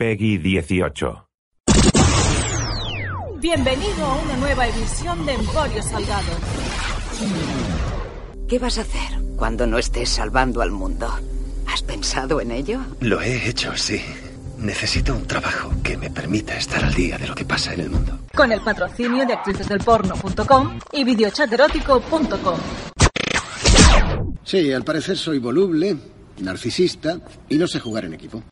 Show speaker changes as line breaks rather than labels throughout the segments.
Peggy 18.
Bienvenido a una nueva edición de Emporio Salgado.
¿Qué vas a hacer cuando no estés salvando al mundo? ¿Has pensado en ello?
Lo he hecho, sí. Necesito un trabajo que me permita estar al día de lo que pasa en el mundo.
Con el patrocinio de actricesdelporno.com y videochaterótico.com.
Sí, al parecer soy voluble, narcisista y no sé jugar en equipo.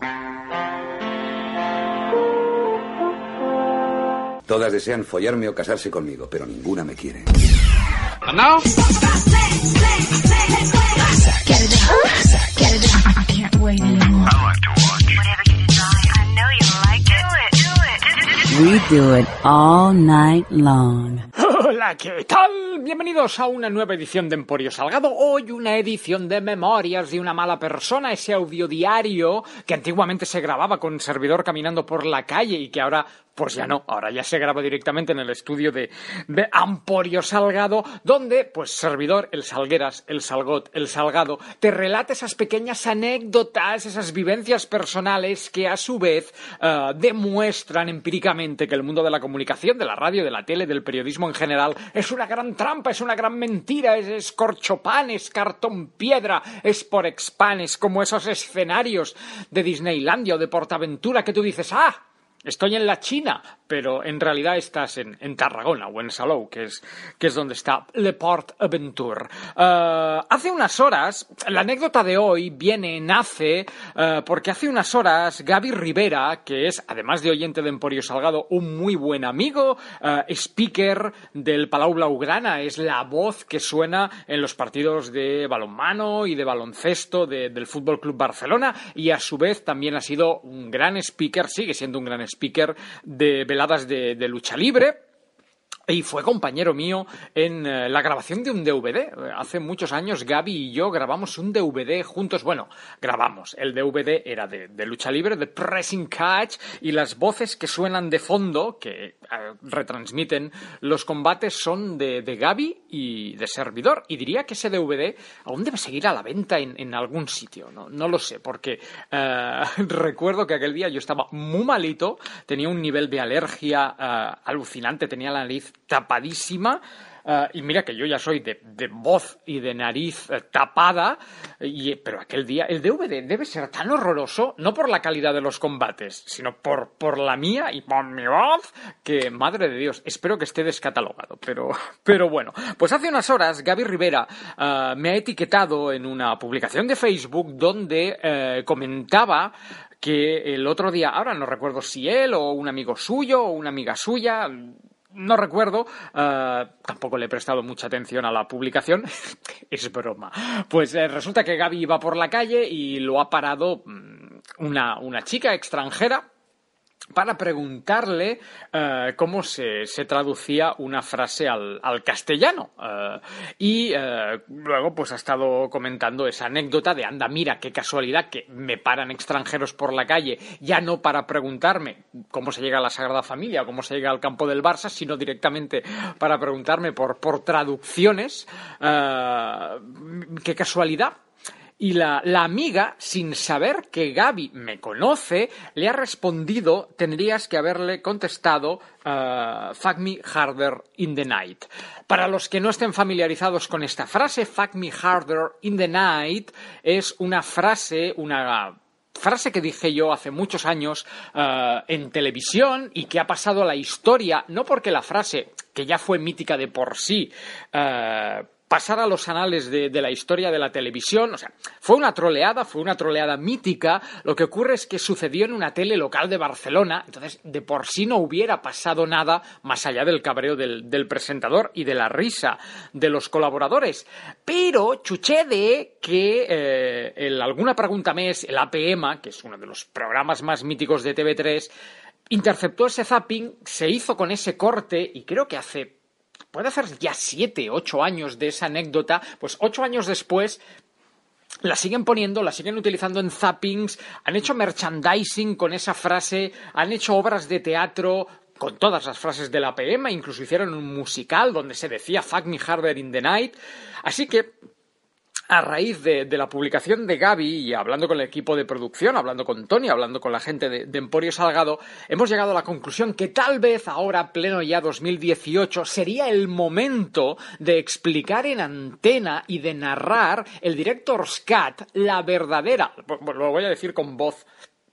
Todas desean follarme o casarse conmigo, pero ninguna me quiere.
now?
We do it all night long.
Hola, ¿qué tal? Bienvenidos a una nueva edición de Emporio Salgado. Hoy una edición de Memorias de una mala persona, ese audiodiario que antiguamente se grababa con servidor caminando por la calle y que ahora pues ya no, ahora ya se graba directamente en el estudio de, Emporio Salgado, donde, pues, servidor, el Salgueras, el Salgot, el Salgado, te relata esas pequeñas anécdotas, esas vivencias personales que a su vez eh, demuestran empíricamente que el mundo de la comunicación, de la radio, de la tele, del periodismo en general, es una gran trampa, es una gran mentira, es escorchopan, es cartón piedra, es por expan, es como esos escenarios de Disneylandia o de Portaventura que tú dices, ah, estoy en la China, pero en realidad estás en, en Tarragona o en Salou, que es, que es donde está Le Port Aventure. Eh, hace unas horas, la anécdota de hoy viene, nace, eh, porque hace unas horas Gaby Rivera, que es, además de oyente de Emporio Salgado, un muy buen amigo, eh, speaker del Palau Blaugrana, es la voz que suena en los partidos de balonmano y de baloncesto de- del Fútbol Club Barcelona, y a su vez también ha sido un gran speaker, sigue siendo un gran speaker de veladas de, de lucha libre. Y fue compañero mío en eh, la grabación de un DVD. Hace muchos años Gaby y yo grabamos un DVD juntos. Bueno, grabamos. El DVD era de, lucha libre, de pressing catch, y las voces que suenan de fondo, que eh, retransmiten los combates, son de, de Gaby y de servidor. Y diría que ese DVD aún debe seguir a la venta en, en algún sitio. No, no lo sé, porque eh, recuerdo que aquel día yo estaba muy malito, tenía un nivel de alergia alucinante, tenía la nariz tapadísima. eh, y mira que yo ya soy de, voz y de nariz eh, tapada, y, pero aquel día el DVD debe ser tan horroroso, no por la calidad de los combates, sino por, por la mía y por mi voz, que madre de Dios, espero que esté descatalogado. Pero, pero bueno, pues hace unas horas Gaby Rivera eh, me ha etiquetado en una publicación de Facebook donde comentaba que el otro día, ahora no recuerdo si él o un amigo suyo o una amiga suya, no recuerdo, eh, tampoco le he prestado mucha atención a la publicación, es broma. Pues eh, resulta que Gaby iba por la calle y lo ha parado mm, una, una chica extranjera para preguntarle eh, cómo se, se traducía una frase al, al castellano. Eh, y eh, luego pues ha estado comentando esa anécdota de anda, mira, qué casualidad que me paran extranjeros por la calle, ya no para preguntarme cómo se llega a la Sagrada Familia o cómo se llega al campo del Barça, sino directamente para preguntarme por, por traducciones. Qué casualidad. Y la, la amiga, sin saber que Gaby me conoce, le ha respondido, tendrías que haberle contestado, uh, fuck me harder in the night. Para los que no estén familiarizados con esta frase, fuck me harder in the night es una frase, una frase que dije yo hace muchos años eh, en televisión y que ha pasado a la historia, no porque la frase, que ya fue mítica de por sí, eh, pasara a los anales de, de la historia de la televisión, o sea, fue una troleada, fue una troleada mítica, lo que ocurre es que sucedió en una tele local de Barcelona, entonces de por sí no hubiera pasado nada más allá del cabreo del, presentador y de la risa de los colaboradores. Pero sucede que eh, el Alguna Pregunta Mes, el APM, que es uno de los programas más míticos de TV3, interceptó ese zapping, se hizo con ese corte y creo que hace puede hacer ya siete, ocho años de esa anécdota, pues ocho años después la siguen poniendo, la siguen utilizando en zappings, han hecho merchandising con esa frase, han hecho obras de teatro con todas las frases de la PM, incluso hicieron un musical donde se decía Fuck me harder in the night. Así que a raíz de, la publicación de Gaby y hablando con el equipo de producción, hablando con Tony, hablando con la gente de, Emporio Salgado, hemos llegado a la conclusión que tal vez ahora, pleno ya 2018, sería el momento de explicar en antena y de narrar el Director's Cut, la verdadera, lo voy a decir con voz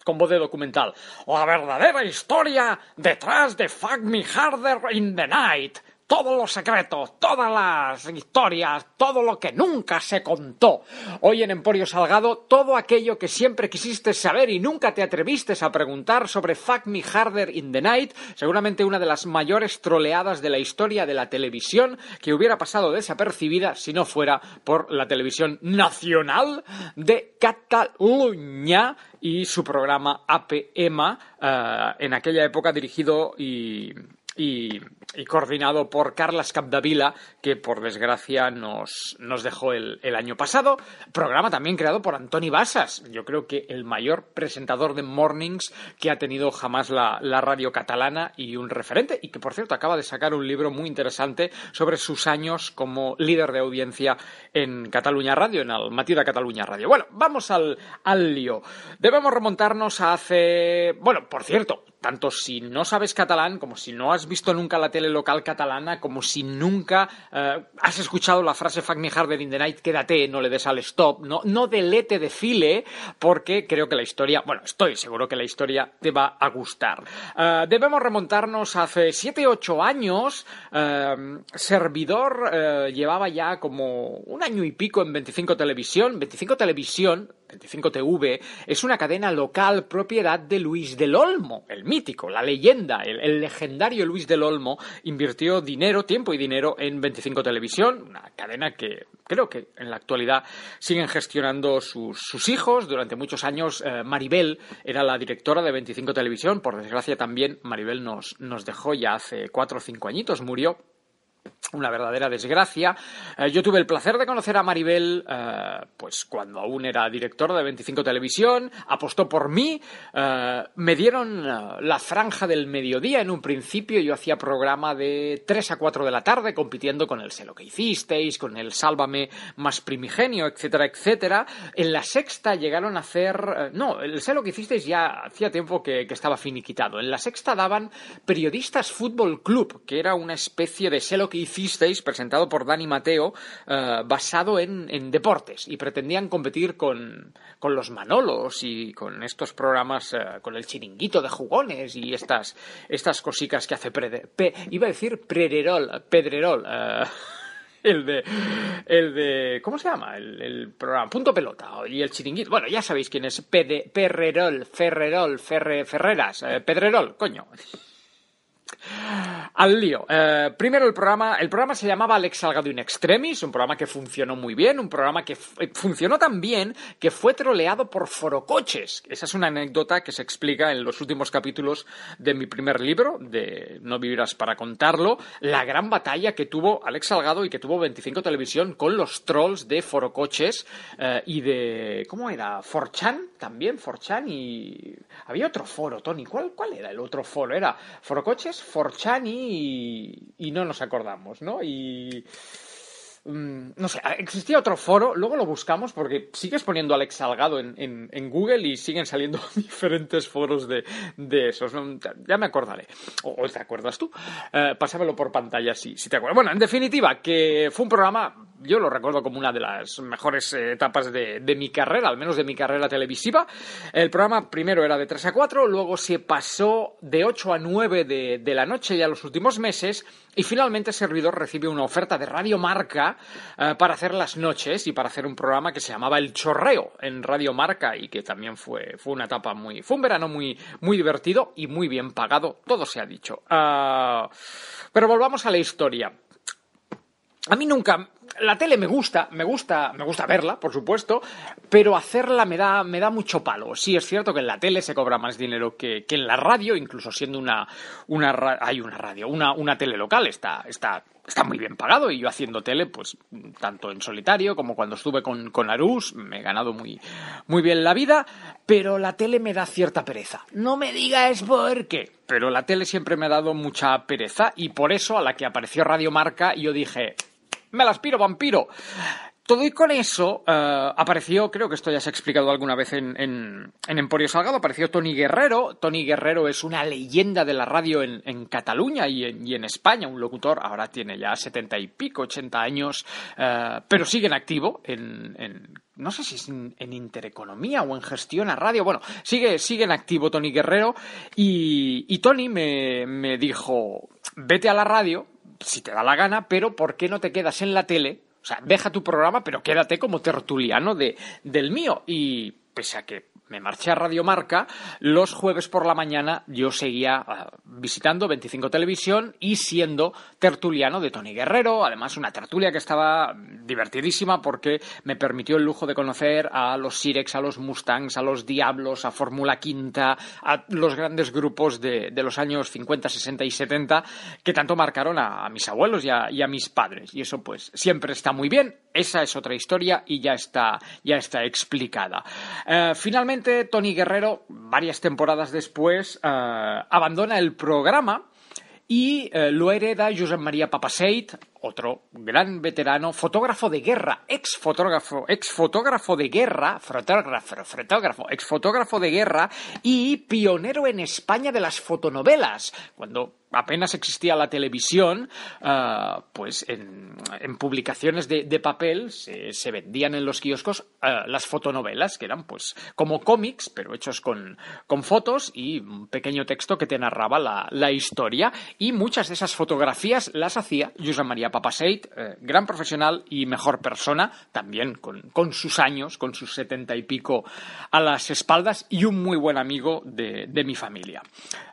con voz de documental. La verdadera historia detrás de Fuck Me Harder in the Night todos los secretos, todas las historias, todo lo que nunca se contó. Hoy en Emporio Salgado, todo aquello que siempre quisiste saber y nunca te atreviste a preguntar sobre Fuck Me Harder in the Night, seguramente una de las mayores troleadas de la historia de la televisión que hubiera pasado desapercibida si no fuera por la televisión nacional de Cataluña y su programa APM, eh, en aquella época dirigido y y, coordinado por Carlas Capdavila, que por desgracia nos, nos dejó el, el, año pasado. Programa también creado por Antoni Basas, yo creo que el mayor presentador de mornings que ha tenido jamás la, la, radio catalana y un referente, y que por cierto acaba de sacar un libro muy interesante sobre sus años como líder de audiencia en Cataluña Radio, en el Matí de Cataluña Radio. Bueno, vamos al, al lío. Debemos remontarnos a hace. Bueno, por cierto, tanto si no sabes catalán, como si no has visto nunca la tele local catalana, como si nunca eh, has escuchado la frase Fuck me harder in the night, quédate, no le des al stop, no, no delete de file, porque creo que la historia, bueno, estoy seguro que la historia te va a gustar. Uh, debemos remontarnos hace 7-8 años, uh, Servidor llevaba ya como un año y pico en 25 Televisión, 25 Televisión, 25TV, es una cadena local propiedad de Luis del Olmo, el mítico, la leyenda, el, legendario Luis del Olmo, invirtió dinero, tiempo y dinero en 25 Televisión, una cadena que creo que en la actualidad siguen gestionando sus, sus hijos. Durante muchos años eh, Maribel era la directora de 25 Televisión, por desgracia también Maribel nos, nos dejó ya hace cuatro o cinco añitos, murió una verdadera desgracia. Eh, yo tuve el placer de conocer a Maribel, eh, pues cuando aún era directora de 25 Televisión, apostó por mí, eh, me dieron la franja del mediodía en un principio, yo hacía programa de 3 a 4 de la tarde, compitiendo con el Sé lo que hicisteis, con el Sálvame más primigenio, etcétera, etcétera. En la sexta llegaron a hacer, no, el Sé lo que hicisteis ya hacía tiempo que, estaba finiquitado. En la sexta daban Periodistas Fútbol Club, que era una especie de Sé que hicisteis, presentado por Dani Mateo, eh, basado en, deportes. Y pretendían competir con, con, los Manolos y con estos programas, eh, con el chiringuito de jugones y estas, estas cosicas que hace Prede, iba a decir Prererol, Pedrerol. Eh, el de el de ¿cómo se llama? El, el, programa Punto Pelota y el chiringuito. Bueno, ya sabéis quién es Pede, Perrerol, Ferrerol, Ferre, Ferreras, eh, Pedrerol, coño. Al lío. Eh, primero el programa, el programa se llamaba Alex Salgado in Extremis, un programa que funcionó muy bien, un programa que funcionó tan bien que fue troleado por forocoches. Esa es una anécdota que se explica en los últimos capítulos de mi primer libro, de No vivirás para contarlo, la gran batalla que tuvo Alex Salgado y que tuvo 25 Televisión con los trolls de forocoches eh, y de... ¿Cómo era? Forchan también, Forchan y... Había otro foro, Tony. ¿Cuál, cuál era el otro foro? Era forocoches, Forchan y y, no nos acordamos, ¿no? Y mm, no sé, existía otro foro, luego lo buscamos porque sigues poniendo Alex Salgado en, en, en Google y siguen saliendo diferentes foros de, de esos. Ya me acordaré. O, o, te acuerdas tú. Eh, pásamelo por pantalla si, si te acuerdas. Bueno, en definitiva, que fue un programa, yo lo recuerdo como una de las mejores eh, etapas de, de, mi carrera, al menos de mi carrera televisiva. El programa primero era de 3 a 4, luego se pasó de 8 a 9 de, de la noche ya los últimos meses y finalmente Servidor recibe una oferta de Radio Marca uh, para hacer las noches y para hacer un programa que se llamaba El Chorreo en Radio Marca y que también fue, fue una etapa muy, fue un verano muy, muy divertido y muy bien pagado, todo se ha dicho. Uh, pero volvamos a la historia. A mí nunca, la tele me gusta, me gusta, me gusta verla, por supuesto, pero hacerla me da, me da mucho palo. Sí, es cierto que en la tele se cobra más dinero que, que en la radio, incluso siendo una, una, hay una radio, una, una tele local, está, está, está muy bien pagado y yo haciendo tele, pues, tanto en solitario como cuando estuve con, con Arús, me he ganado muy, muy bien la vida, pero la tele me da cierta pereza. No me digas por qué, pero la tele siempre me ha dado mucha pereza y por eso a la que apareció Radio Marca yo dije, me la aspiro, vampiro. todo y con eso, eh, apareció, creo que esto ya se ha explicado alguna vez en, en, Emporio Salgado, apareció Tony Guerrero. Tony Guerrero es una leyenda de la radio en, en Cataluña y en, y en, España, un locutor, ahora tiene ya setenta y pico, ochenta años, eh, pero sigue en activo en, no sé si es en, Intereconomía o en Gestión a Radio. Bueno, sigue, sigue en activo Tony Guerrero y, y Tony me, me dijo, vete a la radio, si te da la gana, pero ¿por qué no te quedas en la tele o sea, deja tu programa, pero quédate como tertuliano de, del mío. Y pese a que me marché a Radio Marca, los jueves por la mañana yo seguía ah, visitando 25 Televisión y siendo tertuliano de Tony Guerrero, además una tertulia que estaba divertidísima porque me permitió el lujo de conocer a los Sirex, a los Mustangs, a los Diablos, a Fórmula Quinta, a los grandes grupos de, los años 50, 60 y 70 que tanto marcaron a, mis abuelos y a, mis padres. Y eso pues siempre está muy bien, esa es otra historia y ya está, ya está explicada. Eh, finalmente Tony Guerrero, varias temporadas después, eh, abandona el programa y eh, lo hereda Josep María Papaseit, otro gran veterano, fotógrafo de guerra, ex fotógrafo, ex fotógrafo de guerra, fotógrafo, fotógrafo, ex fotógrafo de guerra y pionero en España de las fotonovelas, cuando apenas existía la televisión, ah, pues en, publicaciones de, papel se, vendían en los kioscos ah, las fotonovelas, que eran pues como cómics, pero hechos con, fotos y un pequeño texto que te narraba la, historia. Y muchas de esas fotografías las hacía Josep María Papaseit, eh, gran profesional y mejor persona, también con, sus años, con sus setenta y pico a las espaldas y un muy buen amigo de, mi familia.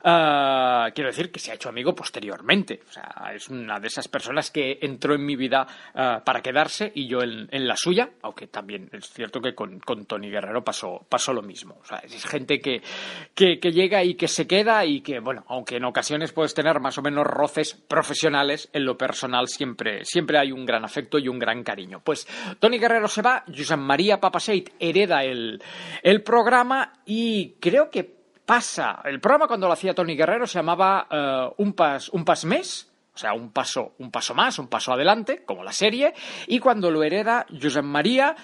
Ah, quiero decir que se ha hecho amigo posteriormente. O sea, es una de esas personas que entró en mi vida eh, para quedarse y yo en, la suya, aunque también es cierto que con, Tony Guerrero pasó, pasó lo mismo. O sea, es gente que, que, llega y que se queda y que, bueno, aunque en ocasiones puedes tener más o menos roces profesionales, en lo personal siempre, siempre hay un gran afecto y un gran cariño. Pues Tony Guerrero se va, Josep María Papaseit hereda el, el programa y creo que pasa. El programa cuando lo hacía Tony Guerrero se llamaba eh, Un pas un pas mes, o sea, un paso un paso más, un paso adelante, como la serie, y cuando lo hereda Josep María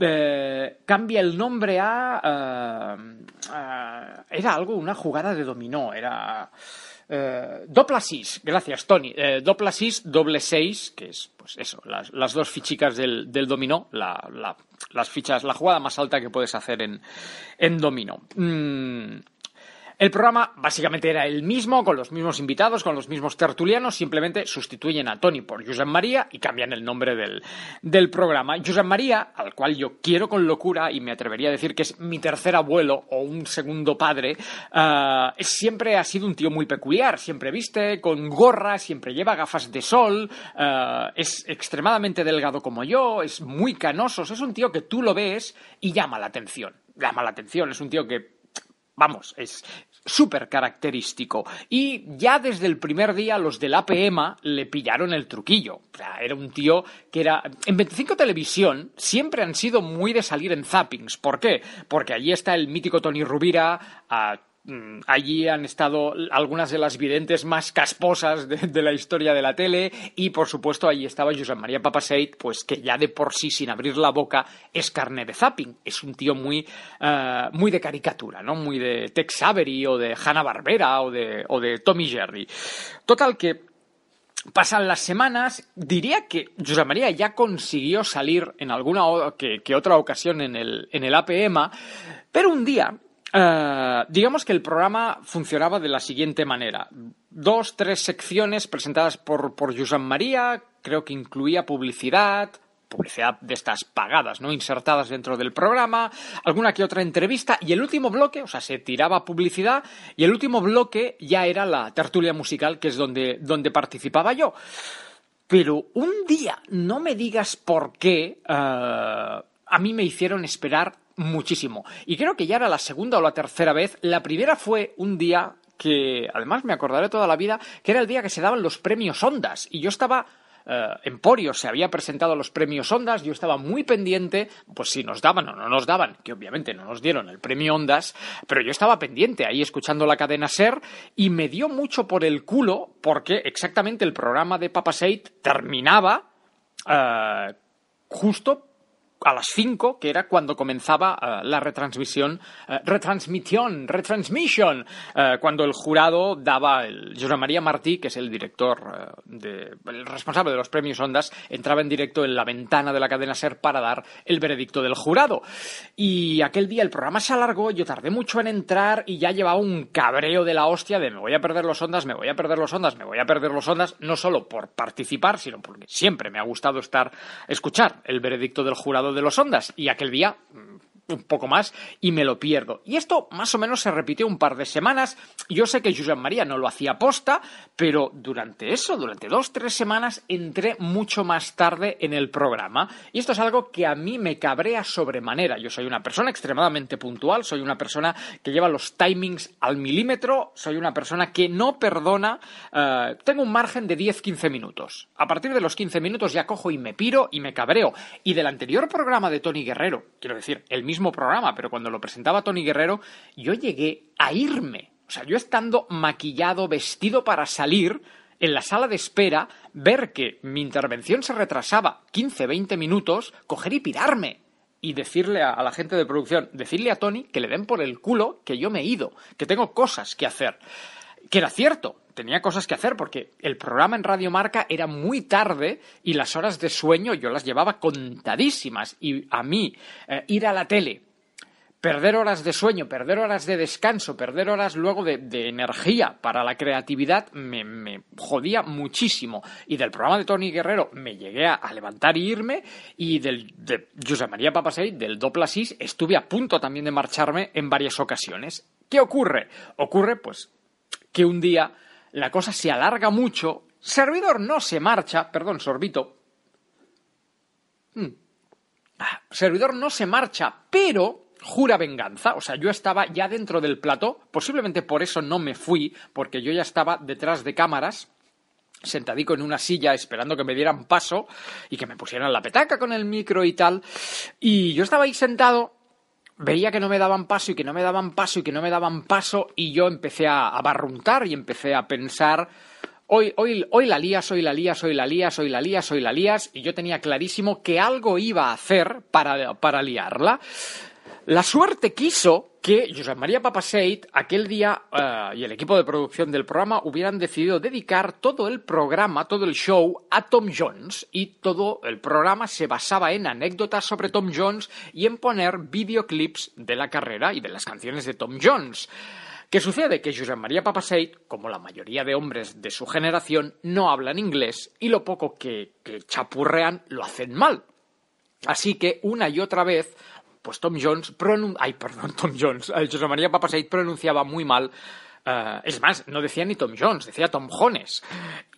eh, cambia el nombre a eh, era algo una jugada de dominó, era eh, 6, gracias Tony. Eh, 6, doble 6, que es pues eso, las, dos fichicas del, dominó, la, la, las fichas, la jugada más alta que puedes hacer en, en dominó. Mm, el programa básicamente era el mismo, con los mismos invitados, con los mismos tertulianos, simplemente sustituyen a Tony por Josep María y cambian el nombre del, programa. Josep María, al cual yo quiero con locura y me atrevería a decir que es mi tercer abuelo o un segundo padre, uh, siempre ha sido un tío muy peculiar, siempre viste con gorra, siempre lleva gafas de sol, uh, es extremadamente delgado como yo, es muy canoso, es un tío que tú lo ves y llama la atención. Llama la atención, es un tío que vamos, es, súper característico. Y ya desde el primer día los del APM le pillaron el truquillo. O sea, era un tío que era... En 25 Televisión siempre han sido muy de salir en zappings. ¿Por qué? Porque allí está el mítico Tony Rubira, allí han estado algunas de las videntes más casposas de, la historia de la tele y por supuesto allí estaba Josep María Papaseit, pues que ya de por sí sin abrir la boca es carne de zapping, es un tío muy, eh, muy de caricatura, ¿no? Muy de Tex Avery o de Hanna Barbera o de, o de Tommy Jerry. Total que Pasan las semanas, diría que Josep María ya consiguió salir en alguna que, otra ocasión en el, en el APM, pero un día eh, digamos que el programa funcionaba de la siguiente manera. Dos, tres secciones presentadas por, por Josep María, creo que incluía publicidad, publicidad de estas pagadas, ¿no? Insertadas dentro del programa, alguna que otra entrevista, y el último bloque, o sea, se tiraba publicidad, y el último bloque ya era la tertulia musical, que es donde, donde participaba yo. Pero un día, no me digas por qué, eh, a mí me hicieron esperar muchísimo. Y creo que ya era la segunda o la tercera vez. La primera fue un día que además me acordaré toda la vida, que era el día que se daban los premios Ondas. Y yo estaba eh, Emporio se había presentado los premios Ondas, yo estaba muy pendiente, pues si nos daban o no nos daban, que obviamente no nos dieron el premio Ondas, pero yo estaba pendiente ahí escuchando la cadena Ser y me dio mucho por el culo porque exactamente el programa de Papa terminaba eh, justo a las 5, que era cuando comenzaba uh, la retransmisión, uh, retransmisión, retransmission, uh, cuando el jurado daba, el José María Martí, que es el director, de, el responsable de los premios Ondas, entraba en directo en la ventana de la cadena SER para dar el veredicto del jurado. Y aquel día el programa se alargó, yo tardé mucho en entrar y ya llevaba un cabreo de la hostia de me voy a perder los Ondas, me voy a perder los Ondas, me voy a perder los Ondas, no solo por participar, sino porque siempre me ha gustado estar, escuchar el veredicto del jurado de los Ondas. Y aquel día un poco más y me lo pierdo. Y esto más o menos se repitió un par de semanas. Yo sé que Josep María no lo hacía posta, pero durante eso, durante dos, tres semanas, entré mucho más tarde en el programa. Y esto es algo que a mí me cabrea sobremanera. Yo soy una persona extremadamente puntual, soy una persona que lleva los timings al milímetro, soy una persona que no perdona. Uh, tengo un margen de 10-15 minutos. A partir de los 15 minutos ya cojo y me piro y me cabreo. Y del anterior programa de Tony Guerrero, quiero decir, el programa, pero cuando lo presentaba Tony Guerrero, yo llegué a irme. O sea, yo estando maquillado, vestido para salir, en la sala de espera, ver que mi intervención se retrasaba 15, 20 minutos, coger y pirarme. Y decirle a, la gente de producción, decirle a Tony que le den por el culo que yo me he ido, que tengo cosas que hacer. Que era cierto, tenía cosas que hacer porque el programa en Radio Marca era muy tarde y las horas de sueño yo las llevaba contadísimas. Y a mí, eh, ir a la tele, perder horas de sueño, perder horas de descanso, perder horas luego de, energía para la creatividad me, jodía muchísimo. Y del programa de Tony Guerrero me llegué a, levantar y irme. Y del de José María Papasei, del Doplasis, estuve a punto también de marcharme en varias ocasiones. ¿Qué ocurre? Ocurre, pues, que un día la cosa se alarga mucho, servidor no se marcha, perdón, sorbito. Hmm. Ah, servidor no se marcha, pero jura venganza. O sea, yo estaba ya dentro del plató, posiblemente por eso no me fui, porque yo ya estaba detrás de cámaras sentadico en una silla esperando que me dieran paso y que me pusieran la petaca con el micro y tal. Y yo estaba ahí sentado veía que no me daban paso y que no me daban paso y que no me daban paso y yo empecé a, barruntar y empecé a pensar hoy, hoy, hoy la lías, hoy la lías, hoy la lías, hoy la lías, hoy la lías y yo tenía clarísimo que algo iba a hacer para, para liarla. La suerte quiso que Josep María Papaseit aquel día uh, y el equipo de producción del programa hubieran decidido dedicar todo el programa, todo el show a Tom Jones y todo el programa se basaba en anécdotas sobre Tom Jones y en poner videoclips de la carrera y de las canciones de Tom Jones. ¿Qué sucede? Que Josep María Papaseit, como la mayoría de hombres de su generación, no hablan inglés y lo poco que chapurrean lo hacen mal. Así que una y otra vez pues Tom Jones, pronun ay, perdón, Tom Jones, José María Papaseit pronunciaba muy mal. Uh, es más, no decía ni Tom Jones, decía Tom Jones.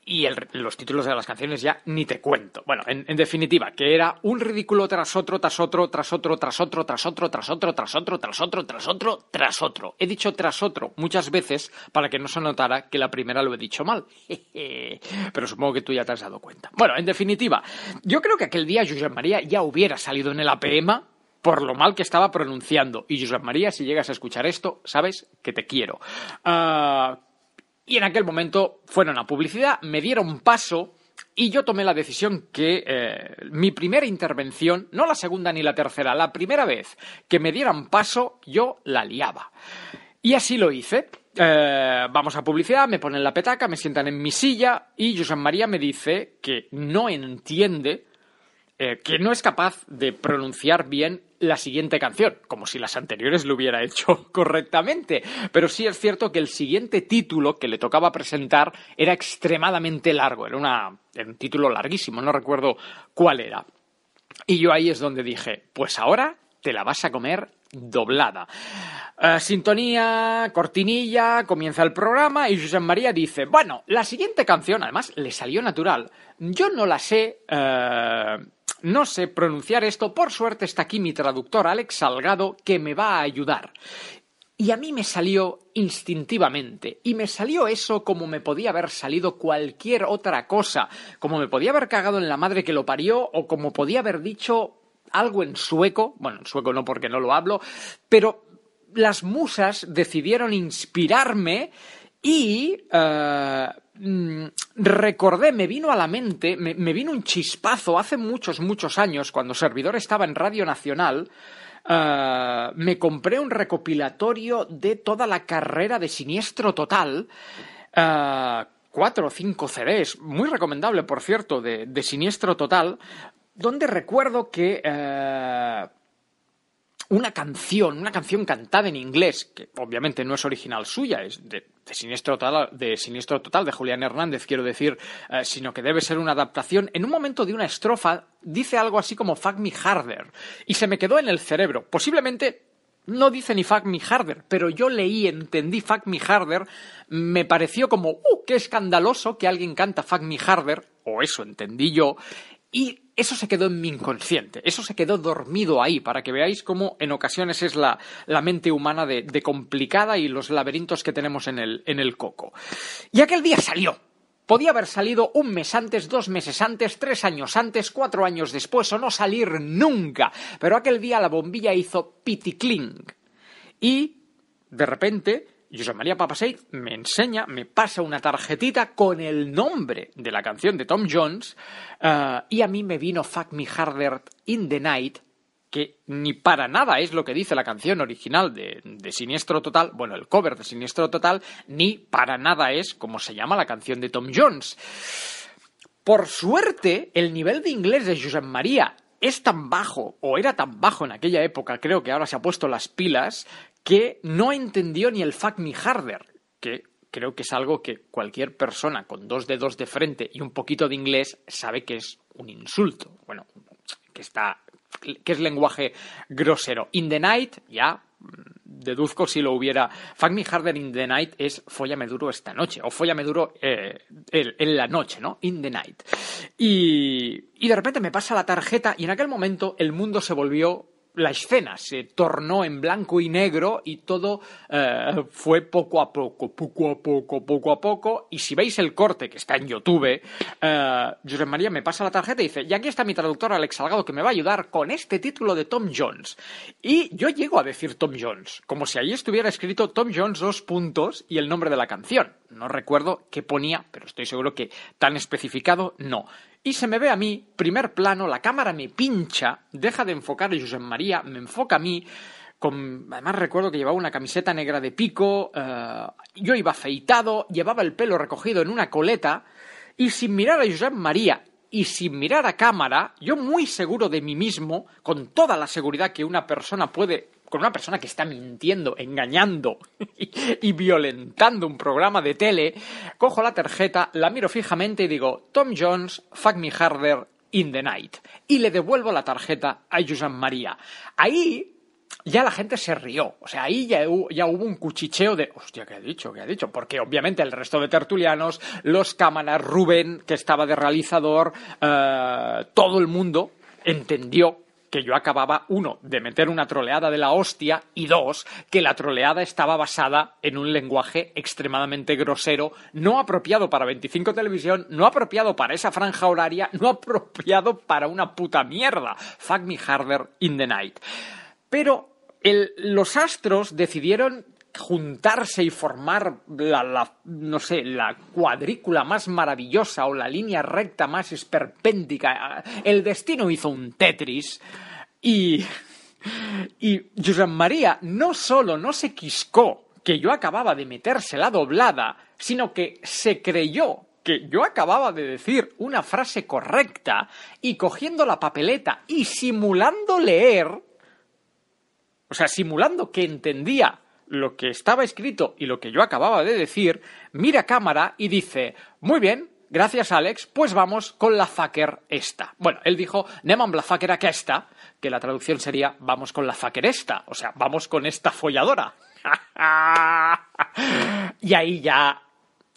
Y los títulos de las canciones ya ni te cuento. Bueno, en, definitiva, que era un ridículo tras otro, tras otro, tras otro, tras otro, tras otro, tras otro, tras otro, tras otro, tras otro, tras otro. He dicho tras otro muchas veces para que no se notara que la primera lo he dicho mal. Pero supongo que tú ya te has dado cuenta. Bueno, en definitiva, yo creo que aquel día Josep María ya hubiera salido en el APM por lo mal que estaba pronunciando. Y Josep María, si llegas a escuchar esto, sabes que te quiero. Uh, y en aquel momento fueron a publicidad, me dieron paso y yo tomé la decisión que eh, mi primera intervención, no la segunda ni la tercera, la primera vez que me dieran paso, yo la liaba. Y así lo hice. Eh, vamos a publicidad, me ponen la petaca, me sientan en mi silla y Josep María me dice que no entiende eh, que no es capaz de pronunciar bien la siguiente canción, como si las anteriores lo hubiera hecho correctamente. Pero sí es cierto que el siguiente título que le tocaba presentar era extremadamente largo, era, un título larguísimo, no recuerdo cuál era. Y yo ahí es donde dije, pues ahora te la vas a comer doblada. Uh, sintonía, cortinilla, comienza el programa y José María dice, bueno, la siguiente canción, además le salió natural, yo no la sé, uh, no sé pronunciar esto, por suerte está aquí mi traductor Alex Salgado que me va a ayudar. Y a mí me salió instintivamente. Y me salió eso como me podía haber salido cualquier otra cosa. Como me podía haber cagado en la madre que lo parió o como podía haber dicho algo en sueco. Bueno, en sueco no porque no lo hablo. Pero las musas decidieron inspirarme Y eh, mm, recordé, me vino a la mente, me, me vino un chispazo hace muchos, muchos años, cuando Servidor estaba en Radio Nacional, eh, me compré un recopilatorio de toda la carrera de Siniestro Total. eh, cuatro o cinco CDs, muy recomendable, por cierto, de, de Siniestro Total, donde recuerdo que eh, una canción, una canción cantada en inglés, que obviamente no es original suya, es de, Siniestro Total, de Siniestro Total, de Julián Hernández, quiero decir, eh, sino que debe ser una adaptación. En un momento de una estrofa dice algo así como Fuck me harder, y se me quedó en el cerebro. Posiblemente no dice ni Fuck me harder, pero yo leí, entendí Fuck me harder, me pareció como, ¡uh, qué escandaloso que alguien canta Fuck me harder! O eso entendí yo, y eso se quedó en mi inconsciente, eso se quedó dormido ahí, para que veáis cómo en ocasiones es la, la mente humana de, complicada y los laberintos que tenemos en el, en el coco. Y aquel día salió. Podía haber salido un mes antes, dos meses antes, tres años antes, cuatro años después o no salir nunca. Pero aquel día la bombilla hizo piticling. Y, de repente, José María Papaseit me enseña, me pasa una tarjetita con el nombre de la canción de Tom Jones eh, y a mí me vino Fuck Me Harder in the Night que ni para nada es lo que dice la canción original de, de, Siniestro Total, bueno, el cover de Siniestro Total, ni para nada es como se llama la canción de Tom Jones. Por suerte, el nivel de inglés de Josep María es tan bajo, o era tan bajo en aquella época, creo que ahora se ha puesto las pilas, que no entendió ni el fuck me harder, que creo que es algo que cualquier persona con dos dedos de frente y un poquito de inglés sabe que es un insulto. Bueno, que está que es lenguaje grosero. In the night, ya deduzco si lo hubiera. Fuck me harder in the night es follame duro esta noche, o follame duro eh, en la noche, ¿no? In the night. Y, y de repente me pasa la tarjeta y en aquel momento el mundo se volvió la escena se tornó en blanco y negro y todo eh, fue poco a poco, poco a poco, poco a poco. Y si veis el corte que está en YouTube, eh, José María me pasa la tarjeta y dice, y aquí está mi traductor Alex Salgado que me va a ayudar con este título de Tom Jones. Y yo llego a decir Tom Jones, como si allí estuviera escrito Tom Jones dos puntos y el nombre de la canción. No recuerdo qué ponía, pero estoy seguro que tan especificado no. Y se me ve a mí, primer plano, la cámara me pincha, deja de enfocar a Josep María, me enfoca a mí, con, además recuerdo que llevaba una camiseta negra de pico, uh, yo iba afeitado, llevaba el pelo recogido en una coleta, y sin mirar a Josep María y sin mirar a cámara, yo muy seguro de mí mismo, con toda la seguridad que una persona puede con una persona que está mintiendo, engañando y, y, violentando un programa de tele, cojo la tarjeta, la miro fijamente y digo, Tom Jones, fuck me harder in the night. Y le devuelvo la tarjeta a Josep María. Ahí ya la gente se rió. O sea, ahí ya, ya hubo un cuchicheo de, hostia, ¿qué ha dicho? ¿Qué ha dicho? Porque obviamente el resto de tertulianos, los cámaras, Rubén, que estaba de realizador, uh, todo el mundo entendió que yo acababa, uno, de meter una troleada de la hostia y dos, que la troleada estaba basada en un lenguaje extremadamente grosero, no apropiado para 25 televisión, no apropiado para esa franja horaria, no apropiado para una puta mierda. Fuck me harder in the night. Pero los astros decidieron juntarse y formar la, no sé, la cuadrícula más maravillosa o la línea recta más esperpéntica. El destino hizo un Tetris y, y Josep María no solo no se quiscó que yo acababa de meterse la doblada, sino que se creyó que yo acababa de decir una frase correcta y cogiendo la papeleta y simulando leer, o sea, simulando que entendía lo que estaba escrito y lo que yo acababa de decir, mira cámara y dice, muy bien, gracias Alex, pues vamos con la fucker esta. Bueno, él dijo, Neman la fucker aquesta, que la traducción sería, vamos con la fucker esta, o sea, vamos con esta folladora. y ahí ya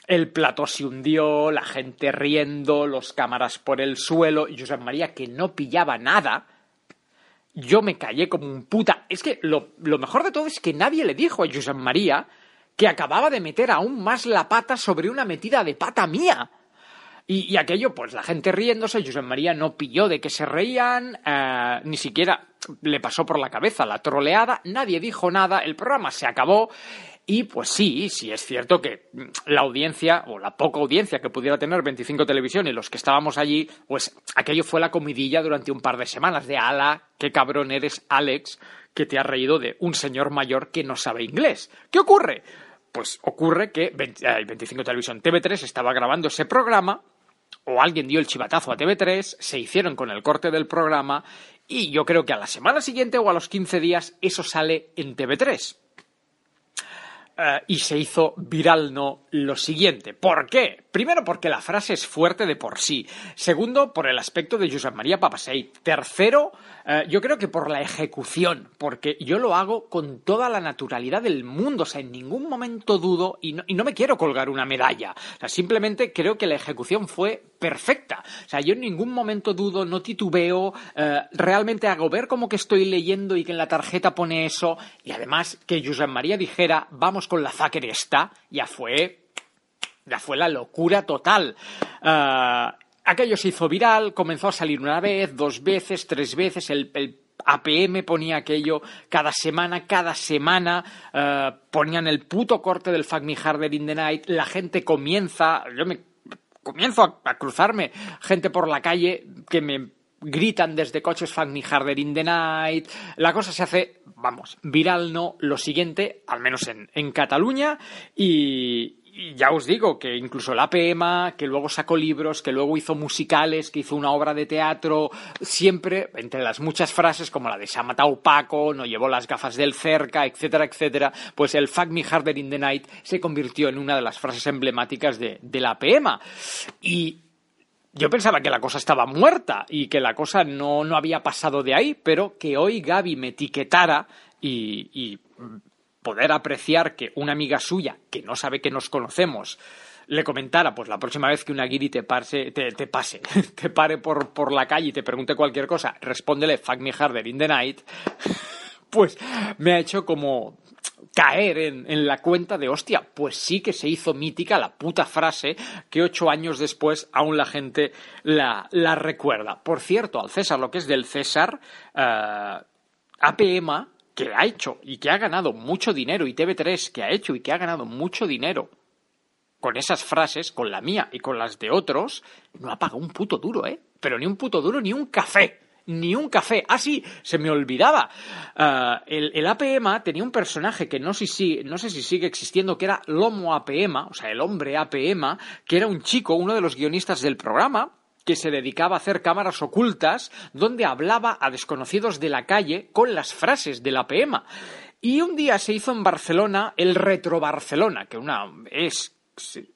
el plató se hundió, la gente riendo, los cámaras por el suelo, y Josep María que no pillaba nada, yo me callé como un puta. Es que lo, lo, mejor de todo es que nadie le dijo a Josep María que acababa de meter aún más la pata sobre una metida de pata mía. Y, aquello, pues la gente riéndose, Josep María no pilló de que se reían, eh, ni siquiera le pasó por la cabeza la troleada, nadie dijo nada, el programa se acabó Y pues sí, sí es cierto que mm, la audiencia, o la poca audiencia que pudiera tener 25 Televisión y los que estábamos allí, pues aquello fue la comidilla durante un par de semanas de ala, qué cabrón eres, Alex, que te ha reído de un señor mayor que no sabe inglés. ¿Qué ocurre? Pues ocurre que 25 Televisión TV3 estaba grabando ese programa o alguien dio el chivatazo a TV3, se hicieron con el corte del programa y yo creo que a la semana siguiente o a los 15 días eso sale en TV3. Eh, y se hizo viral no lo siguiente. ¿Por qué? Primero porque la frase es fuerte de por sí. Segundo, por el aspecto de Josep María Papasei. Tercero, eh, yo creo que por la ejecución, porque yo lo hago con toda la naturalidad del mundo. O sea, en ningún momento dudo y no, me quiero colgar una medalla. O sea, simplemente creo que la ejecución fue perfecta. O sea, yo en ningún momento dudo, no titubeo, eh, realmente hago ver como que estoy leyendo y que en la tarjeta pone eso. Y además que Josep María dijera, vamos con la Zacker esta, ya fue ya fue la locura total. Uh, aquello se hizo viral, comenzó a salir una vez, dos veces, tres veces, el, APM ponía aquello cada semana, cada semana uh, ponían el puto corte del Fuck Me Harder in the Night, la gente comienza, yo me comienzo a, a cruzarme gente por la calle que me gritan desde coches Fuck Me Harder in the Night, la cosa se hace, vamos, viral no, lo siguiente, al menos en, en Cataluña, y, y ya os digo que incluso la APM, que luego sacó libros, que luego hizo musicales, que hizo una obra de teatro, siempre, entre las muchas frases como la de se ha matado Paco, no llevó las gafas del cerca, etcétera, etcétera, pues el Fuck Me Harder in the Night se convirtió en una de las frases emblemáticas de, de la APM. Y yo pensaba que la cosa estaba muerta y que la cosa no, no había pasado de ahí, pero que hoy Gaby me etiquetara y poder apreciar que una amiga suya, que no sabe que nos conocemos, le comentara, pues la próxima vez que una guiri te, pase, te, pase, te pare por, por, la calle y te pregunte cualquier cosa, respóndele fuck me harder in the night, pues me ha hecho como caer en, en, la cuenta de hostia, pues sí que se hizo mítica la puta frase que ocho años después aún la gente la, la recuerda. Por cierto, al César, lo que es del César, uh, APM que ha hecho y que ha ganado mucho dinero, y TV3 que ha hecho y que ha ganado mucho dinero con esas frases, con la mía y con las de otros, no ha pagado un puto duro, ¿eh? Pero ni un puto duro ni un café. Ni un café. Ah, sí, se me olvidaba. Uh, el, el, APM tenía un personaje que no sé, si, no sé si sigue existiendo, que era Lomo APM, o sea, el hombre APM, que era un chico, uno de los guionistas del programa, que se dedicaba a hacer cámaras ocultas donde hablaba a desconocidos de la calle con las frases de la PM. Y un día se hizo en Barcelona el Retro Barcelona, que una es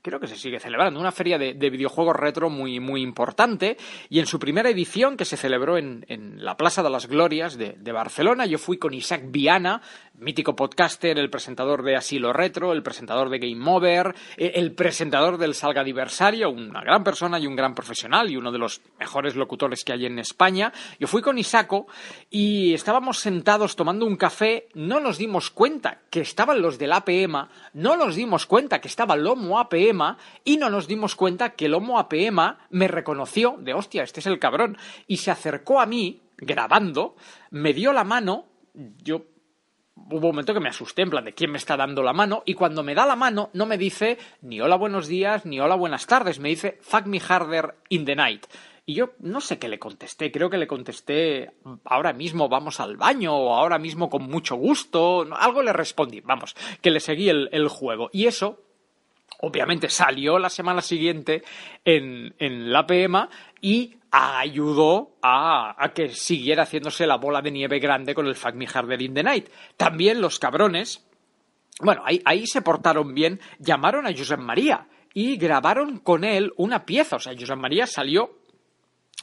creo que se sigue celebrando, una feria de, de, videojuegos retro muy, muy importante. Y en su primera edición, que se celebró en, en la Plaza de las Glorias de, de, Barcelona, yo fui con Isaac Viana, mítico podcaster, el presentador de Asilo Retro, el presentador de Game Over, el presentador del Salga Diversario, una gran persona y un gran profesional y uno de los mejores locutores que hay en España. Yo fui con Isaco y estábamos sentados tomando un café, no nos dimos cuenta que estaban los del APM, no nos dimos cuenta que estaba Lomo APM y no nos dimos cuenta que el Homo APM me reconoció de hostia, este es el cabrón, y se acercó a mí grabando, me dio la mano, yo hubo un momento que me asusté en plan de quién me está dando la mano y cuando me da la mano no me dice ni hola buenos días ni hola buenas tardes, me dice fuck me harder in the night. Y yo no sé qué le contesté, creo que le contesté ahora mismo vamos al baño o ahora mismo con mucho gusto, algo le respondí, vamos, que le seguí el juego. Y eso obviamente salió la semana siguiente en, en la PM y ayudó a, a, que siguiera haciéndose la bola de nieve grande con el Fuck Me Harder in the Night. También los cabrones, bueno, ahí, ahí se portaron bien, llamaron a Josep María y grabaron con él una pieza. O sea, Josep María salió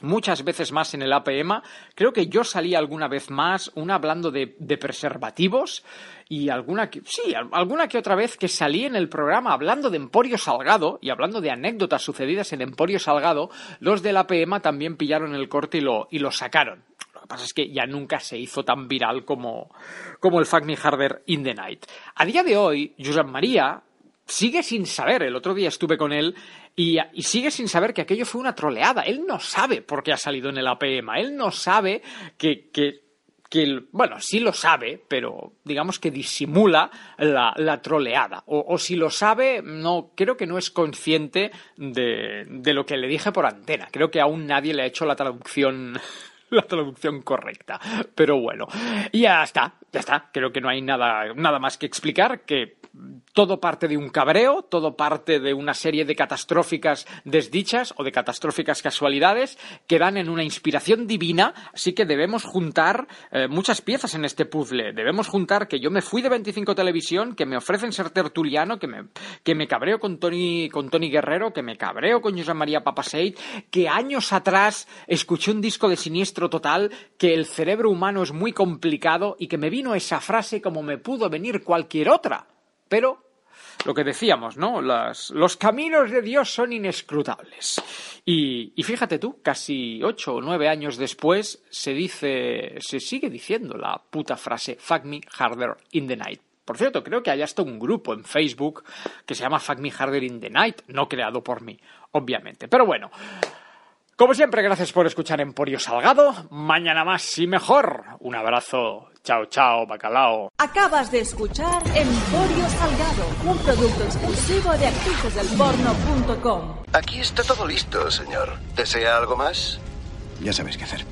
muchas veces más en el APM. Creo que yo salí alguna vez más, una hablando de, preservativos y alguna que, sí, alguna que otra vez que salí en el programa hablando de Emporio Salgado y hablando de anécdotas sucedidas en Emporio Salgado, los del APM también pillaron el corte y lo, y lo sacaron. Lo que pasa es que ya nunca se hizo tan viral como, como el Fuck Me Harder in the Night. A día de hoy, Josep María sigue sin saber, el otro día estuve con él y, sigue sin saber que aquello fue una troleada. Él no sabe por qué ha salido en el APM, él no sabe que, que que, bueno, sí lo sabe, pero digamos que disimula la, la troleada. O, o, si lo sabe, no, creo que no es consciente de, de lo que le dije por antena. Creo que aún nadie le ha hecho la traducción la traducción correcta. Pero bueno, ya está, ya está. Creo que no hay nada, nada más que explicar, que todo parte de un cabreo, todo parte de una serie de catastróficas desdichas o de catastróficas casualidades que dan en una inspiración divina, así que debemos juntar eh, muchas piezas en este puzzle. Debemos juntar que yo me fui de 25 Televisión, que me ofrecen ser tertuliano, que me, que me cabreo con Tony, con Tony Guerrero, que me cabreo con José María Papaseit, que años atrás escuché un disco de Siniestro Total, que el cerebro humano es muy complicado y que me vino esa frase como me pudo venir cualquier otra. Pero lo que decíamos, ¿no? Los caminos de Dios son inescrutables. Y, y, fíjate tú, casi ocho o nueve años después se dice, se sigue diciendo la puta frase Fuck me harder in the night. Por cierto, creo que hay hasta un grupo en Facebook que se llama Fuck me harder in the night, no creado por mí, obviamente. Pero bueno, como siempre, gracias por escuchar Emporio Salgado. Mañana más y mejor. Un abrazo. Chao, chao, bacalao.
Acabas de escuchar Emporio Salgado, un producto exclusivo de actricesdelporno.com.
Aquí está todo listo, señor. ¿Desea algo más?
Ya sabes qué hacer.